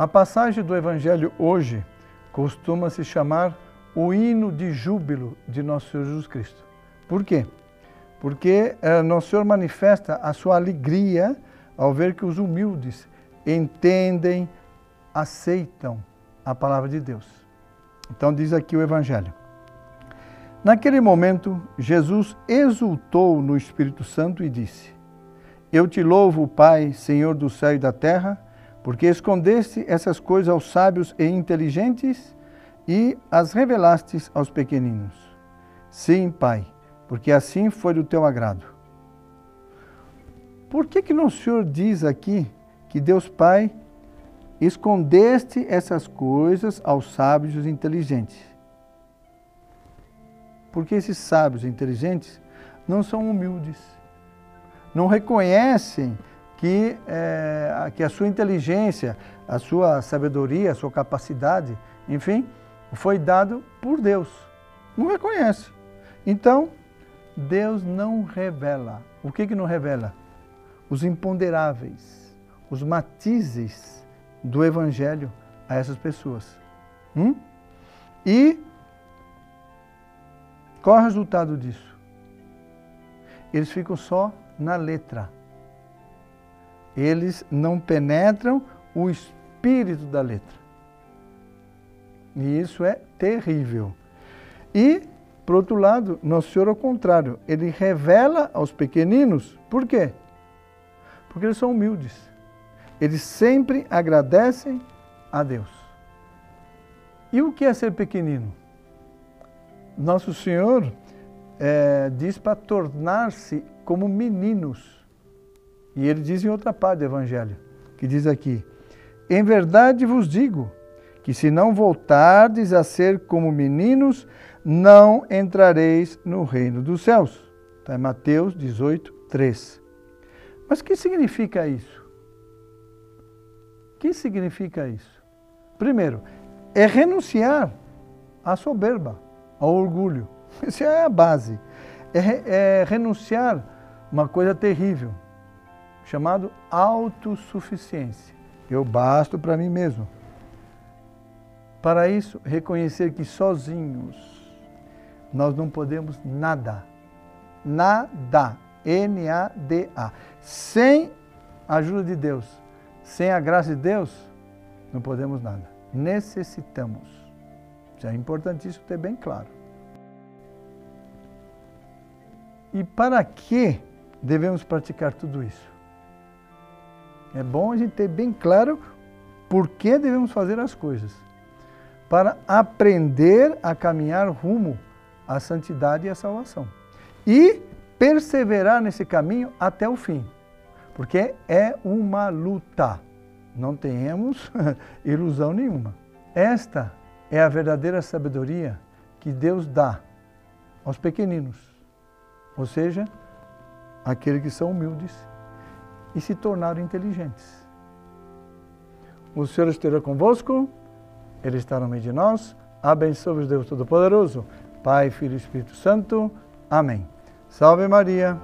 A passagem do Evangelho hoje costuma se chamar o hino de júbilo de Nosso Senhor Jesus Cristo. Por quê? Porque eh, Nosso Senhor manifesta a sua alegria ao ver que os humildes entendem, aceitam a palavra de Deus. Então diz aqui o Evangelho. Naquele momento, Jesus exultou no Espírito Santo e disse: Eu te louvo, Pai, Senhor do céu e da terra, porque escondeste essas coisas aos sábios e inteligentes e as revelastes aos pequeninos. Sim, Pai, porque assim foi do teu agrado. Por que que o Senhor diz aqui que Deus Pai escondeste essas coisas aos sábios e inteligentes? Porque esses sábios e inteligentes não são humildes, não reconhecem que, é, que a sua inteligência, a sua sabedoria, a sua capacidade, enfim, foi dado por Deus. Não reconhece. Então, Deus não revela. O que, que não revela? Os imponderáveis, os matizes do Evangelho a essas pessoas. Hum? E qual é o resultado disso? Eles ficam só na letra. Eles não penetram o espírito da letra. E isso é terrível. E, por outro lado, Nosso Senhor, ao contrário, ele revela aos pequeninos. Por quê? Porque eles são humildes. Eles sempre agradecem a Deus. E o que é ser pequenino? Nosso Senhor é, diz para tornar-se como meninos. E ele diz em outra parte do Evangelho, que diz aqui: Em verdade vos digo que se não voltardes a ser como meninos, não entrareis no reino dos céus. Está em Mateus 18, 3. Mas que significa isso? Que significa isso? Primeiro, é renunciar à soberba ao orgulho. Isso é a base. É, é renunciar uma coisa terrível, chamado autossuficiência. Eu basto para mim mesmo. Para isso, reconhecer que sozinhos nós não podemos nada. Nada. N-A-D-A. Sem a ajuda de Deus, sem a graça de Deus, não podemos nada. Necessitamos. Isso é importantíssimo ter bem claro. E para que devemos praticar tudo isso? É bom a gente ter bem claro por que devemos fazer as coisas. Para aprender a caminhar rumo à santidade e à salvação. E perseverar nesse caminho até o fim. Porque é uma luta. Não tenhamos ilusão nenhuma. Esta é a verdadeira sabedoria que Deus dá aos pequeninos, ou seja, aqueles que são humildes e se tornaram inteligentes. O Senhor esteja convosco, Ele está no meio de nós. Abençoe-vos Deus Todo-Poderoso, Pai, Filho e Espírito Santo. Amém. Salve Maria.